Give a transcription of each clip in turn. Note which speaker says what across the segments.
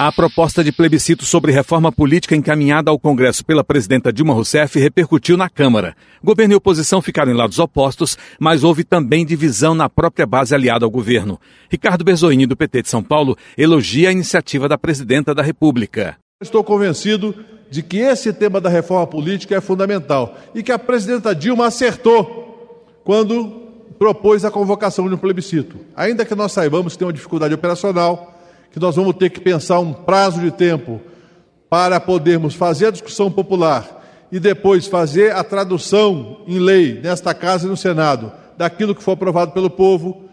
Speaker 1: A proposta de plebiscito sobre reforma política encaminhada ao Congresso pela presidenta Dilma Rousseff repercutiu na Câmara. Governo e oposição ficaram em lados opostos, mas houve também divisão na própria base aliada ao governo. Ricardo Berzoini, do PT de São Paulo, elogia a iniciativa da presidenta da República.
Speaker 2: Estou convencido de que esse tema da reforma política é fundamental e que a presidenta Dilma acertou quando propôs a convocação de um plebiscito. Ainda que nós saibamos que tem uma dificuldade operacional, que nós vamos ter que pensar um prazo de tempo para podermos fazer a discussão popular e depois fazer a tradução em lei nesta casa e no Senado daquilo que for aprovado pelo povo.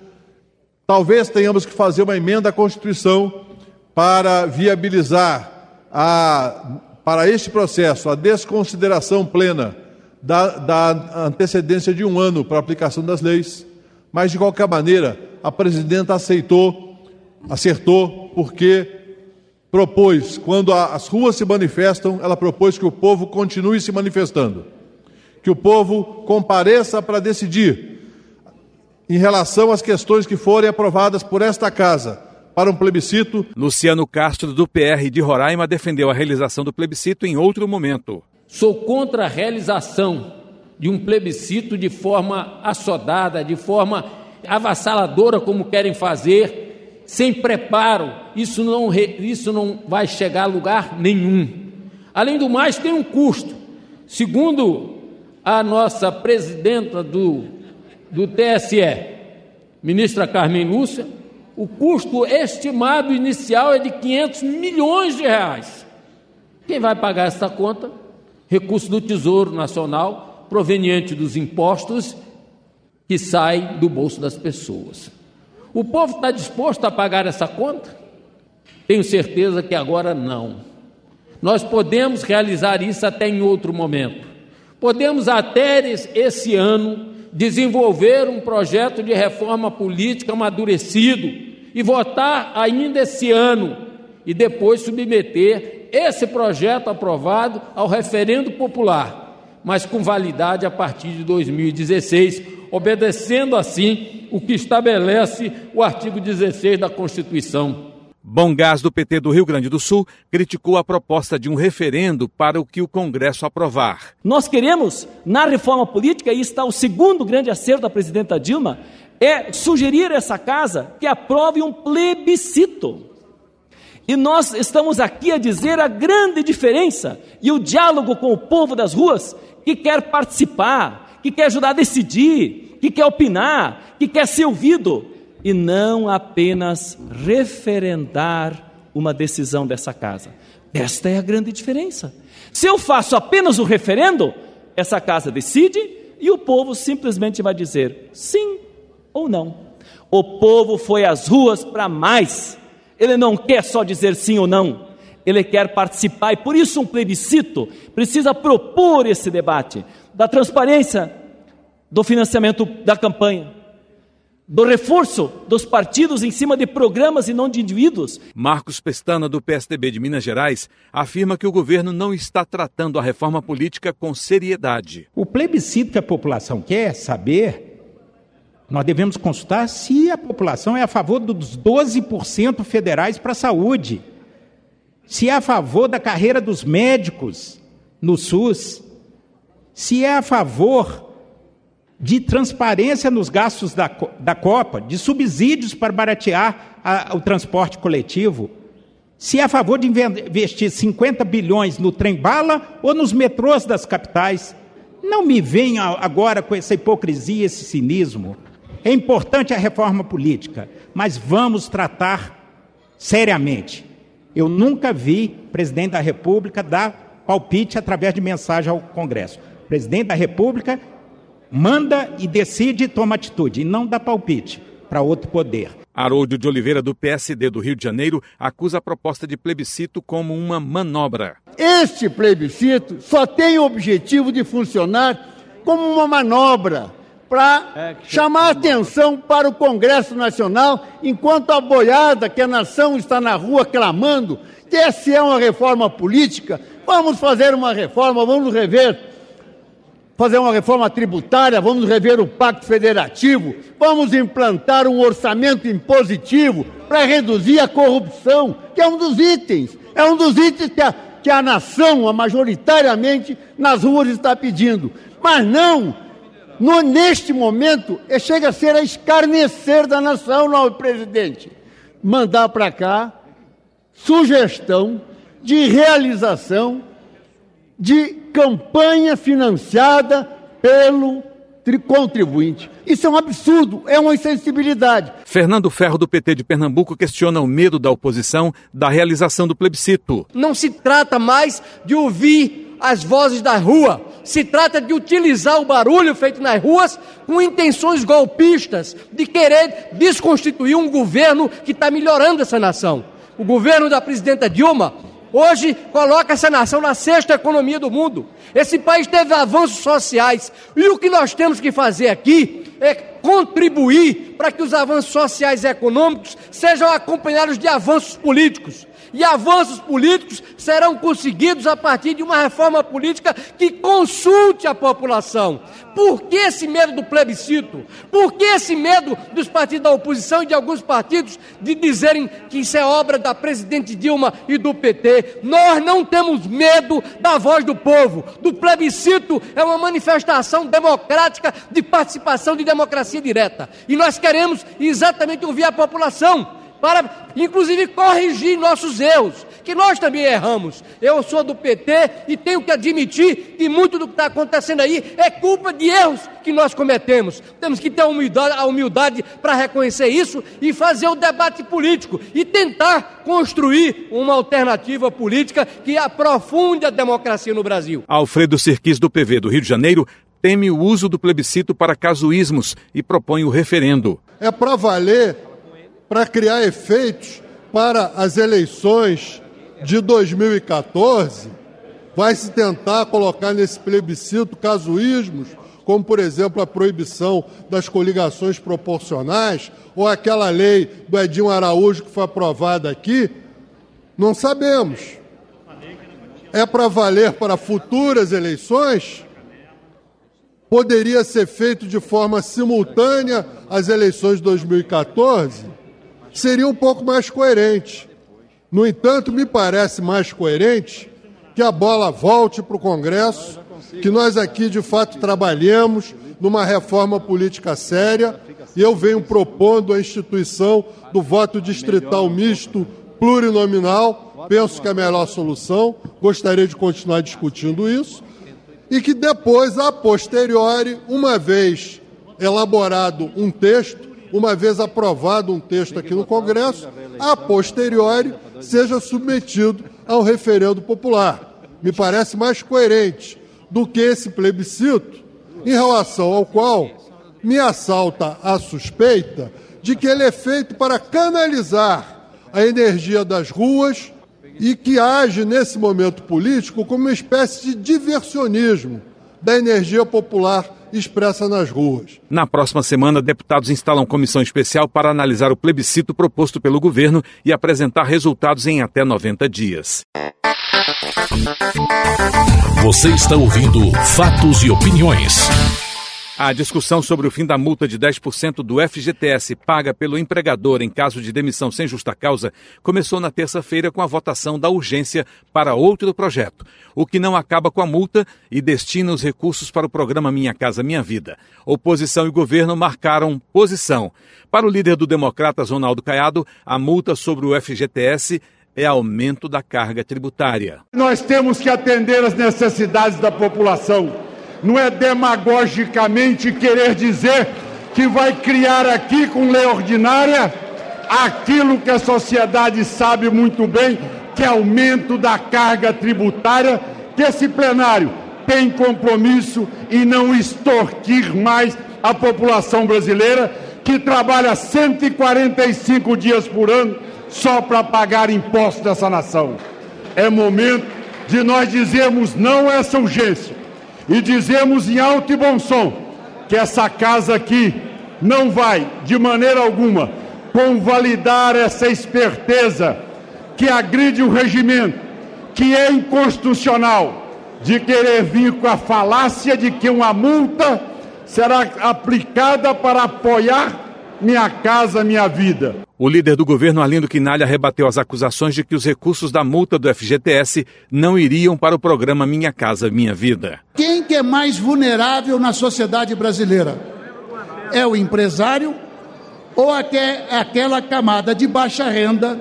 Speaker 2: Talvez tenhamos que fazer uma emenda à Constituição para viabilizar a, para este processo a desconsideração plena da, da antecedência de um ano para a aplicação das leis. Mas, de qualquer maneira, a presidenta aceitou, acertou porque propôs, quando as ruas se manifestam, ela propôs que o povo continue se manifestando, que o povo compareça para decidir em relação às questões que forem aprovadas por esta casa para um plebiscito.
Speaker 1: Luciano Castro, do PR de Roraima, defendeu a realização do plebiscito em outro momento.
Speaker 3: Sou contra a realização de um plebiscito de forma assodada, de forma avassaladora, como querem fazer sem preparo, isso não, isso não vai chegar a lugar nenhum. Além do mais, tem um custo. Segundo a nossa presidenta do, do TSE, ministra Carmen Lúcia, o custo estimado inicial é de 500 milhões de reais. Quem vai pagar essa conta? Recurso do Tesouro Nacional, proveniente dos impostos que saem do bolso das pessoas. O povo está disposto a pagar essa conta? Tenho certeza que agora não. Nós podemos realizar isso até em outro momento. Podemos até esse ano desenvolver um projeto de reforma política amadurecido e votar ainda esse ano e depois submeter esse projeto aprovado ao referendo popular, mas com validade a partir de 2016, obedecendo assim o que estabelece o artigo 16 da Constituição.
Speaker 1: Bom Gás do PT do Rio Grande do Sul criticou a proposta de um referendo para o que o Congresso aprovar.
Speaker 4: Nós queremos, na reforma política, e está o segundo grande acerto da presidenta Dilma, é sugerir a essa casa que aprove um plebiscito. E nós estamos aqui a dizer a grande diferença e o diálogo com o povo das ruas que quer participar, que quer ajudar a decidir, que quer opinar, que quer ser ouvido, e não apenas referendar uma decisão dessa casa. Esta é a grande diferença. Se eu faço apenas o referendo, essa casa decide e o povo simplesmente vai dizer sim ou não. O povo foi às ruas para mais. Ele não quer só dizer sim ou não, ele quer participar e por isso um plebiscito precisa propor esse debate da transparência, do financiamento da campanha, do reforço dos partidos em cima de programas e não de indivíduos.
Speaker 1: Marcos Pestana, do PSDB de Minas Gerais, afirma que o governo não está tratando a reforma política com seriedade.
Speaker 5: O plebiscito que a população quer saber, nós devemos consultar se a população é a favor dos 12% federais para a saúde, se é a favor da carreira dos médicos no SUS, se é a favor de transparência nos gastos da, da Copa, de subsídios para baratear a, o transporte coletivo, se é a favor de investir 50 bilhões no trem-bala ou nos metrôs das capitais. Não me venha agora com essa hipocrisia, esse cinismo. É importante a reforma política, mas vamos tratar seriamente. Eu nunca vi presidente da República dar palpite através de mensagem ao Congresso. O presidente da República manda e decide e toma atitude, e não dá palpite para outro poder.
Speaker 1: Haroldo de Oliveira, do PSD do Rio de Janeiro, acusa a proposta de plebiscito como uma manobra.
Speaker 6: Este plebiscito só tem o objetivo de funcionar como uma manobra para chamar atenção para o Congresso Nacional, enquanto a boiada que a nação está na rua clamando que essa é uma reforma política, vamos fazer uma reforma, vamos rever, fazer uma reforma tributária, vamos rever o Pacto Federativo, vamos implantar um orçamento impositivo para reduzir a corrupção, que é um dos itens, é um dos itens que a, que a nação, a majoritariamente, nas ruas está pedindo. Mas não no, neste momento, é, chega a ser a escarnecer da nação, não, presidente. Mandar para cá sugestão de realização de campanha financiada pelo contribuinte. Isso é um absurdo, é uma insensibilidade.
Speaker 1: Fernando Ferro, do PT de Pernambuco, questiona o medo da oposição da realização do plebiscito.
Speaker 7: Não se trata mais de ouvir as vozes da rua, se trata de utilizar o barulho feito nas ruas com intenções golpistas de querer desconstituir um governo que está melhorando essa nação. O governo da presidenta Dilma hoje coloca essa nação na sexta economia do mundo. Esse país teve avanços sociais. E o que nós temos que fazer aqui é contribuir para que os avanços sociais e econômicos sejam acompanhados de avanços políticos e avanços políticos serão conseguidos a partir de uma reforma política que consulte a população. Por que esse medo do plebiscito? Por que esse medo dos partidos da oposição e de alguns partidos de dizerem que isso é obra da presidente Dilma e do PT? Nós não temos medo da voz do povo. Do plebiscito é uma manifestação democrática de participação de democracia direta. E nós queremos exatamente ouvir a população para inclusive corrigir nossos erros, que nós também erramos. Eu sou do PT e tenho que admitir que muito do que está acontecendo aí é culpa de erros que nós cometemos. Temos que ter a humildade, a humildade para reconhecer isso e fazer o debate político e tentar construir uma alternativa política que aprofunde a democracia no Brasil.
Speaker 1: Alfredo Sirquis, do PV do Rio de Janeiro, teme o uso do plebiscito para casuísmos e propõe o referendo.
Speaker 8: É para valer para criar efeitos para as eleições de 2014, vai se tentar colocar nesse plebiscito casuísmos, como, por exemplo, a proibição das coligações proporcionais, ou aquela lei do Edinho Araújo que foi aprovada aqui? Não sabemos. É para valer para futuras eleições? Poderia ser feito de forma simultânea às eleições de 2014? Seria um pouco mais coerente. No entanto, me parece mais coerente que a bola volte para o Congresso, que nós aqui de fato trabalhemos numa reforma política séria, e eu venho propondo a instituição do voto distrital misto plurinominal, penso que é a melhor solução, gostaria de continuar discutindo isso, e que depois, a posteriori, uma vez elaborado um texto, uma vez aprovado um texto aqui no Congresso, a posteriori seja submetido ao referendo popular. Me parece mais coerente do que esse plebiscito, em relação ao qual me assalta a suspeita de que ele é feito para canalizar a energia das ruas e que age nesse momento político como uma espécie de diversionismo da energia popular expressa nas ruas.
Speaker 1: Na próxima semana, deputados instalam comissão especial para analisar o plebiscito proposto pelo governo e apresentar resultados em até 90 dias.
Speaker 9: Você está ouvindo Fatos e Opiniões.
Speaker 1: A discussão sobre o fim da multa de 10% do FGTS paga pelo empregador em caso de demissão sem justa causa começou na terça-feira com a votação da urgência para outro projeto, o que não acaba com a multa e destina os recursos para o programa Minha Casa Minha Vida. Oposição e governo marcaram posição. Para o líder do Democratas, Ronaldo Caiado, a multa sobre o FGTS é aumento da carga tributária.
Speaker 10: Nós temos que atender as necessidades da população não é demagogicamente querer dizer que vai criar aqui com lei ordinária aquilo que a sociedade sabe muito bem, que é aumento da carga tributária, que esse plenário tem compromisso em não extorquir mais a população brasileira, que trabalha 145 dias por ano só para pagar impostos dessa nação. É momento de nós dizermos não a essa urgência e dizemos em alto e bom som que essa casa aqui não vai, de maneira alguma, convalidar essa esperteza que agride o regimento, que é inconstitucional, de querer vir com a falácia de que uma multa será aplicada para apoiar minha casa, minha vida.
Speaker 1: O líder do governo, Arlindo Quinalha, rebateu as acusações de que os recursos da multa do FGTS não iriam para o programa Minha Casa Minha Vida.
Speaker 11: Quem que é mais vulnerável na sociedade brasileira? É o empresário ou aquela camada de baixa renda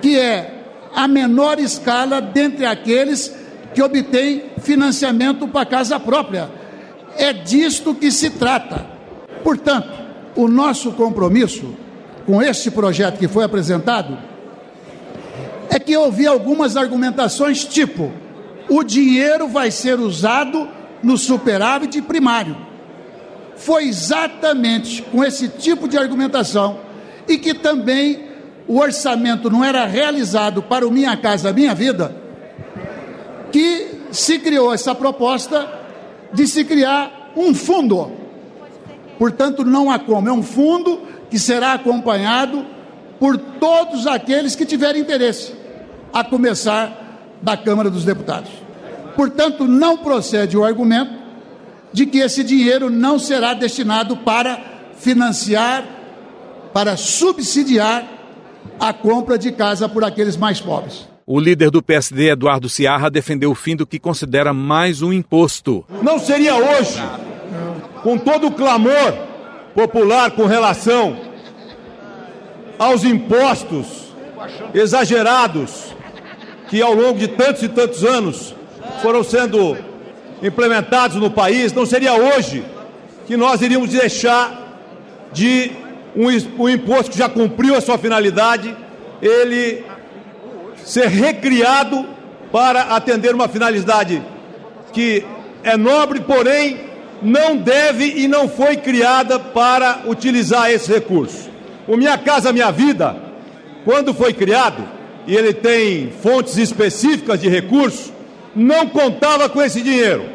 Speaker 11: que é a menor escala dentre aqueles que obtêm financiamento para casa própria. É disto que se trata. Portanto, o nosso compromisso com este projeto que foi apresentado é que eu ouvi algumas argumentações tipo: o dinheiro vai ser usado no superávit primário. Foi exatamente com esse tipo de argumentação e que também o orçamento não era realizado para o Minha Casa Minha Vida que se criou essa proposta de se criar um fundo. Portanto, não há como, é um fundo que será acompanhado por todos aqueles que tiverem interesse, a começar da Câmara dos Deputados. Portanto, não procede o argumento de que esse dinheiro não será destinado para financiar, para subsidiar a compra de casa por aqueles mais pobres.
Speaker 1: O líder do PSD, Eduardo Ciarra, defendeu o fim do que considera mais um imposto.
Speaker 12: Não seria hoje, com todo o clamor popular com relação aos impostos exagerados que ao longo de tantos e tantos anos foram sendo implementados no país, não seria hoje que nós iríamos deixar de um, imposto que já cumpriu a sua finalidade, ele ser recriado para atender uma finalidade que é nobre, porém não deve e não foi criada para utilizar esse recurso. O Minha Casa Minha Vida, quando foi criado, e ele tem fontes específicas de recurso, não contava com esse dinheiro.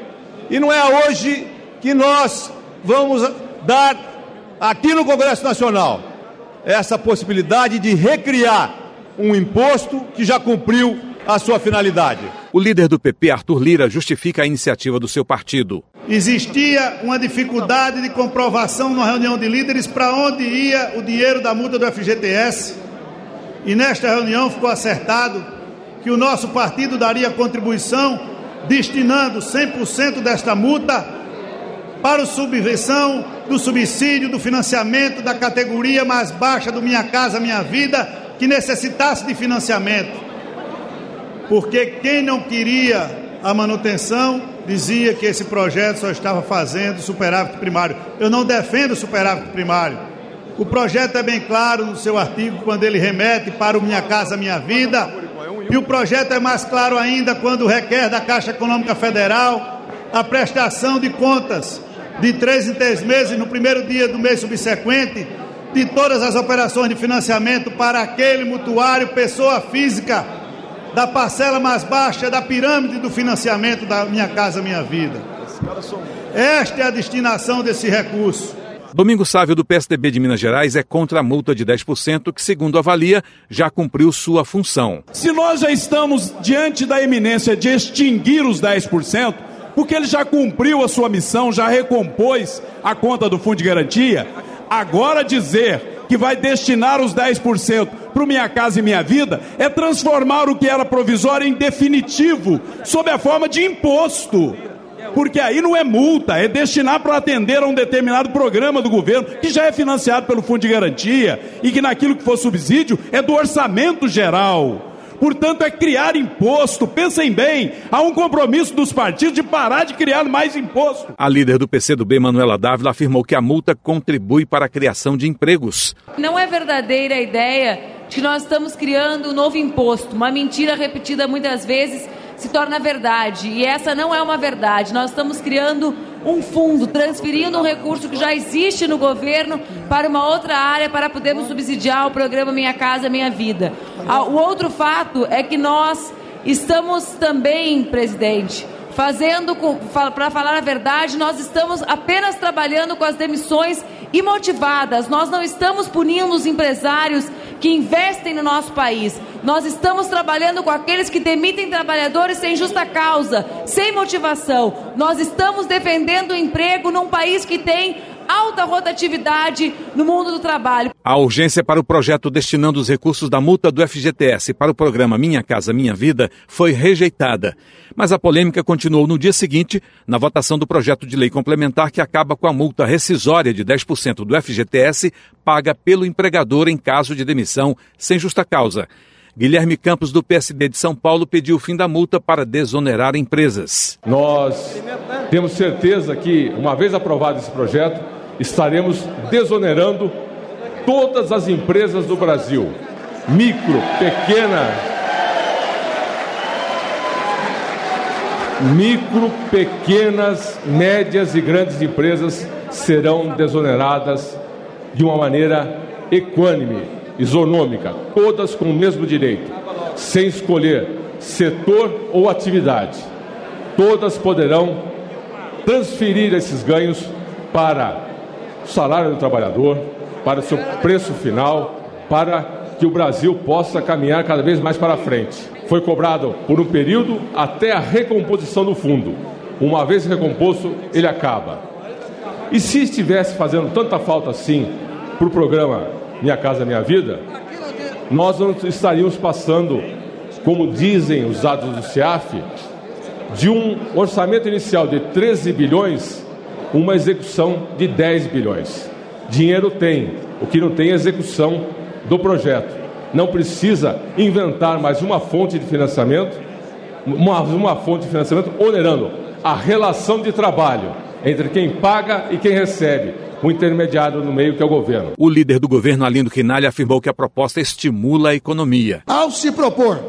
Speaker 12: E não é hoje que nós vamos dar aqui no Congresso Nacional essa possibilidade de recriar um imposto que já cumpriu a sua finalidade.
Speaker 1: O líder do PP, Arthur Lira, justifica a iniciativa do seu partido.
Speaker 13: Existia uma dificuldade de comprovação na reunião de líderes para onde ia o dinheiro da multa do FGTS. E nesta reunião ficou acertado que o nosso partido daria contribuição destinando 100% desta multa para a subvenção do subsídio, do financiamento da categoria mais baixa do Minha Casa Minha Vida, que necessitasse de financiamento porque quem não queria a manutenção dizia que esse projeto só estava fazendo superávit primário. Eu não defendo superávit primário. O projeto é bem claro no seu artigo quando ele remete para o Minha Casa Minha Vida. E o projeto é mais claro ainda quando requer da Caixa Econômica Federal a prestação de contas de três em três meses, no primeiro dia do mês subsequente, de todas as operações de financiamento para aquele mutuário, pessoa física da parcela mais baixa da pirâmide do financiamento da Minha Casa Minha Vida. Esta é a destinação desse recurso.
Speaker 1: Domingo Sávio, do PSDB de Minas Gerais, é contra a multa de 10%, que, segundo avalia, já cumpriu sua função.
Speaker 14: Se nós já estamos diante da eminência de extinguir os 10%, porque ele já cumpriu a sua missão, já recompôs a conta do Fundo de Garantia, agora dizer que vai destinar os 10% para Minha Casa e Minha Vida, é transformar o que era provisório em definitivo, sob a forma de imposto. Porque aí não é multa, é destinar para atender a um determinado programa do governo, que já é financiado pelo Fundo de Garantia, e que naquilo que for subsídio é do orçamento geral portanto, é criar imposto. Pensem bem, há um compromisso dos partidos de parar de criar mais imposto.
Speaker 1: A líder do PCdoB, Manuela Dávila, afirmou que a multa contribui para a criação de empregos.
Speaker 15: Não é verdadeira a ideia de que nós estamos criando um novo imposto, uma mentira repetida muitas vezes se torna verdade. E essa não é uma verdade. Nós estamos criando um fundo, transferindo um recurso que já existe no governo para uma outra área para podermos subsidiar o programa Minha Casa Minha Vida. Ah, o outro fato é que nós estamos também, presidente, fazendo, para falar a verdade, nós estamos apenas trabalhando com as demissões imotivadas. Nós não estamos punindo os empresários que investem no nosso país. Nós estamos trabalhando com aqueles que demitem trabalhadores sem justa causa, sem motivação. Nós estamos defendendo o emprego num país que tem alta rotatividade no mundo do trabalho.
Speaker 1: A urgência para o projeto destinando os recursos da multa do FGTS para o programa Minha Casa Minha Vida foi rejeitada. Mas a polêmica continuou no dia seguinte, na votação do projeto de lei complementar que acaba com a multa rescisória de 10% do FGTS paga pelo empregador em caso de demissão sem justa causa. Guilherme Campos, do PSD de São Paulo, pediu o fim da multa para desonerar empresas.
Speaker 12: Nós temos certeza que, uma vez aprovado esse projeto, estaremos desonerando todas as empresas do Brasil, micro, pequena, micro, pequenas, médias e grandes empresas serão desoneradas de uma maneira equânime, isonômica, todas com o mesmo direito, sem escolher setor ou atividade. Todas poderão transferir esses ganhos para salário do trabalhador, para o seu preço final, para que o Brasil possa caminhar cada vez mais para frente. Foi cobrado por um período até a recomposição do fundo. Uma vez recomposto, ele acaba. E se estivesse fazendo tanta falta assim para o programa Minha Casa Minha Vida, nós não estaríamos passando, como dizem os dados do CIAF, de um orçamento inicial de 13 bilhões uma execução de 10 bilhões. Dinheiro tem, o que não tem é execução do projeto. Não precisa inventar mais uma fonte de financiamento, uma, uma fonte de financiamento onerando a relação de trabalho entre quem paga e quem recebe, o intermediário no meio que é o governo.
Speaker 1: O líder do governo, Alindo Quinalha, afirmou que a proposta estimula a economia.
Speaker 11: Ao se propor,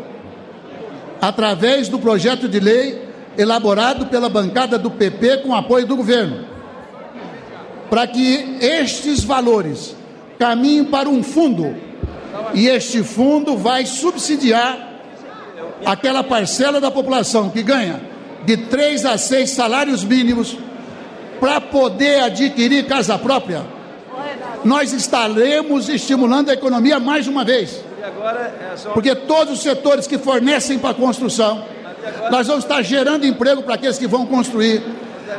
Speaker 11: através do projeto de lei elaborado pela bancada do PP com apoio do governo, para que estes valores caminhem para um fundo e este fundo vai subsidiar aquela parcela da população que ganha de três a seis salários mínimos para poder adquirir casa própria. Nós estaremos estimulando a economia mais uma vez. Porque todos os setores que fornecem para a construção, nós vamos estar gerando emprego para aqueles que vão construir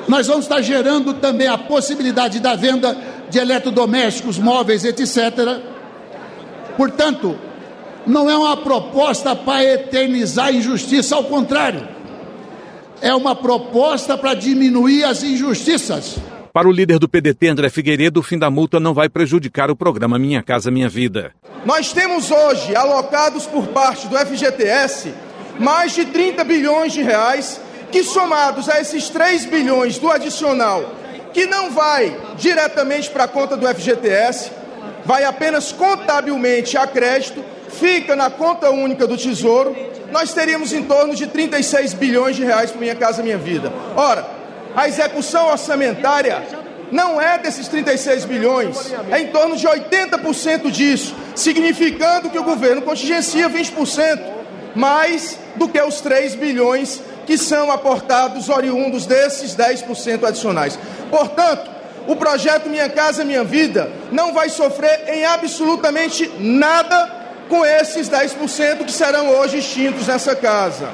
Speaker 11: nós vamos estar gerando também a possibilidade da venda de eletrodomésticos, móveis, etc. Portanto, não é uma proposta para eternizar a injustiça, ao contrário, é uma proposta para diminuir as injustiças.
Speaker 1: Para o líder do PDT, André Figueiredo, o fim da multa não vai prejudicar o programa Minha Casa Minha Vida.
Speaker 16: Nós temos hoje alocados por parte do FGTS mais de 30 bilhões de reais que somados a esses 3 bilhões do adicional, que não vai diretamente para a conta do FGTS, vai apenas contabilmente a crédito, fica na conta única do Tesouro, nós teríamos em torno de 36 bilhões de reais para Minha Casa Minha Vida. Ora, a execução orçamentária não é desses 36 bilhões, é em torno de 80% disso, significando que o governo contingencia 20% mais do que os 3 bilhões que são aportados oriundos desses 10% adicionais. Portanto, o projeto Minha Casa Minha Vida não vai sofrer em absolutamente nada com esses 10% que serão hoje extintos nessa casa.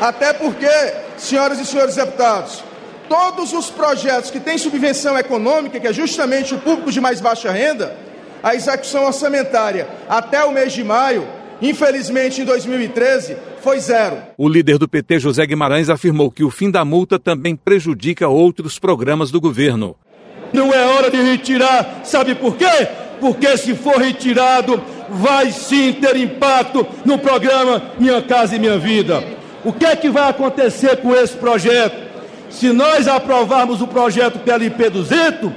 Speaker 16: Até porque, senhoras e senhores deputados, todos os projetos que têm subvenção econômica, que é justamente o público de mais baixa renda, a execução orçamentária até o mês de maio, infelizmente em 2013, foi zero.
Speaker 1: O líder do PT, José Guimarães, afirmou que o fim da multa também prejudica outros programas do governo.
Speaker 17: Não é hora de retirar, sabe por quê? Porque se for retirado, vai sim ter impacto no programa Minha Casa e Minha Vida. O que é que vai acontecer com esse projeto? Se nós aprovarmos o projeto PLP 200,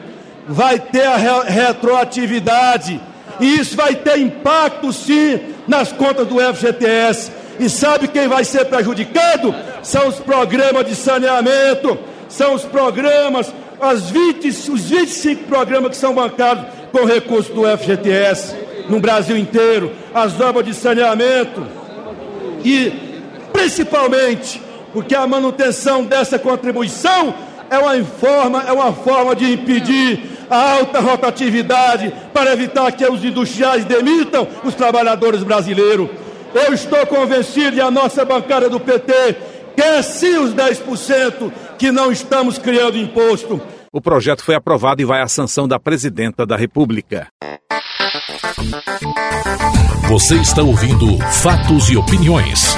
Speaker 17: vai ter a retroatividade. E isso vai ter impacto sim nas contas do FGTS. E sabe quem vai ser prejudicado? São os programas de saneamento, são os programas, as 20, os 25 programas que são bancados com recursos do FGTS no Brasil inteiro, as obras de saneamento e principalmente porque a manutenção dessa contribuição é uma forma, é uma forma de impedir a alta rotatividade para evitar que os industriais demitam os trabalhadores brasileiros. Eu estou convencido e a nossa bancada do PT quer sim os 10% que não estamos criando imposto.
Speaker 1: O projeto foi aprovado e vai à sanção da presidenta da República.
Speaker 9: Você está ouvindo Fatos e Opiniões.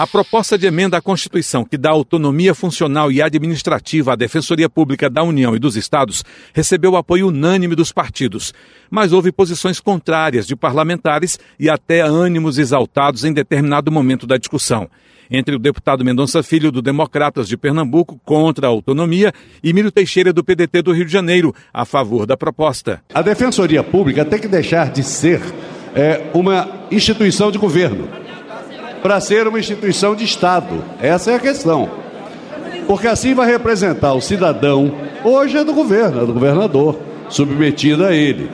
Speaker 1: A proposta de emenda à Constituição que dá autonomia funcional e administrativa à Defensoria Pública da União e dos Estados recebeu apoio unânime dos partidos, mas houve posições contrárias de parlamentares e até ânimos exaltados em determinado momento da discussão. Entre o deputado Mendonça Filho, do Democratas de Pernambuco, contra a autonomia, e Mírio Teixeira, do PDT do Rio de Janeiro, a favor da proposta.
Speaker 18: A Defensoria Pública tem que deixar de ser é, uma instituição de governo para ser uma instituição de Estado. Essa é a questão. Porque assim vai representar o cidadão, hoje é do governo, é do governador, submetido a ele.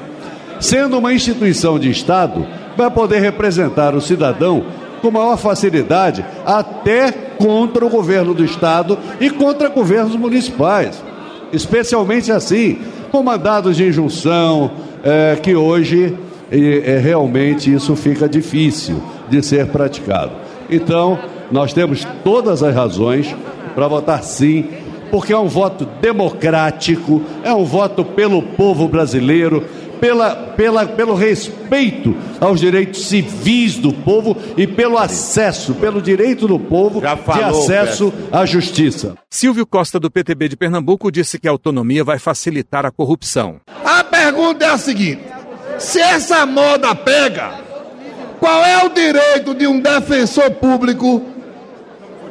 Speaker 18: Sendo uma instituição de Estado, vai poder representar o cidadão com maior facilidade, até contra o governo do Estado e contra governos municipais. Especialmente assim, com mandados de injunção, é, que hoje é, realmente isso fica difícil de ser praticado. Então, nós temos todas as razões para votar sim, porque é um voto democrático, é um voto pelo povo brasileiro, pela, pela, pelo respeito aos direitos civis do povo e pelo acesso, pelo direito do povo falou, de acesso à justiça.
Speaker 1: Silvio Costa, do PTB de Pernambuco, disse que a autonomia vai facilitar a corrupção.
Speaker 19: A pergunta é a seguinte: se essa moda pega, qual é o direito de um defensor público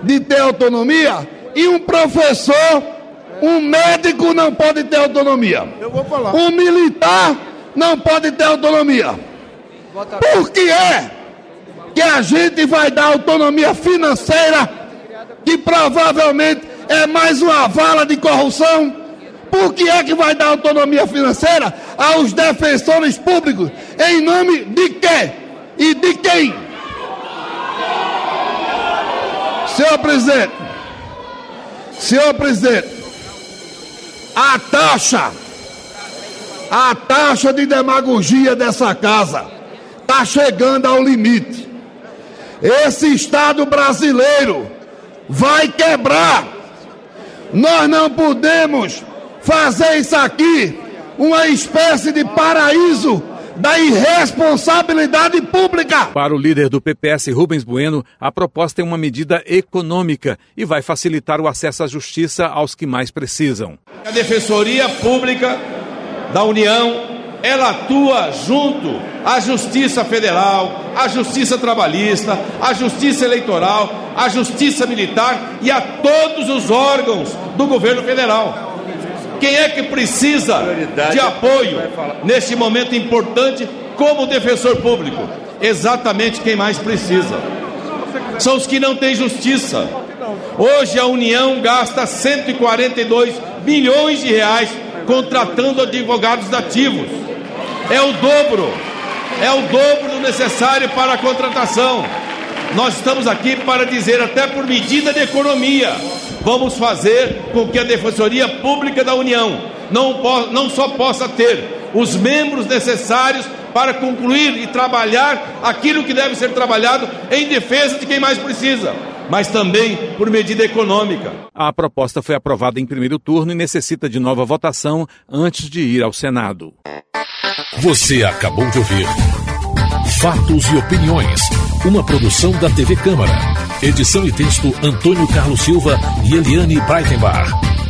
Speaker 19: de ter autonomia e um professor, um médico não pode ter autonomia?
Speaker 20: Eu vou falar.
Speaker 19: Um militar não pode ter autonomia. Por que é que a gente vai dar autonomia financeira, que provavelmente é mais uma vala de corrupção? Por que é que vai dar autonomia financeira aos defensores públicos? Em nome de quê? E de quem? Senhor presidente, senhor presidente, a taxa, a taxa de demagogia dessa casa está chegando ao limite. Esse Estado brasileiro vai quebrar. Nós não podemos fazer isso aqui uma espécie de paraíso da irresponsabilidade pública.
Speaker 1: Para o líder do PPS, Rubens Bueno, a proposta é uma medida econômica e vai facilitar o acesso à justiça aos que mais precisam.
Speaker 12: A Defensoria Pública da União, ela atua junto à Justiça Federal, à Justiça Trabalhista, à Justiça Eleitoral, à Justiça Militar e a todos os órgãos do governo federal. Quem é que precisa de apoio neste momento importante como defensor público? Exatamente quem mais precisa. São os que não têm justiça. Hoje a União gasta 142 bilhões de reais contratando advogados nativos. É o dobro, é o dobro do necessário para a contratação. Nós estamos aqui para dizer, até por medida de economia, vamos fazer com que a Defensoria Pública da União não, não só possa ter os membros necessários para concluir e trabalhar aquilo que deve ser trabalhado em defesa de quem mais precisa, mas também por medida econômica.
Speaker 1: A proposta foi aprovada em primeiro turno e necessita de nova votação antes de ir ao Senado.
Speaker 9: Você acabou de ouvir Fatos e Opiniões, uma produção da TV Câmara. Edição e texto Antônio Carlos Silva e Eliane Breitenbach.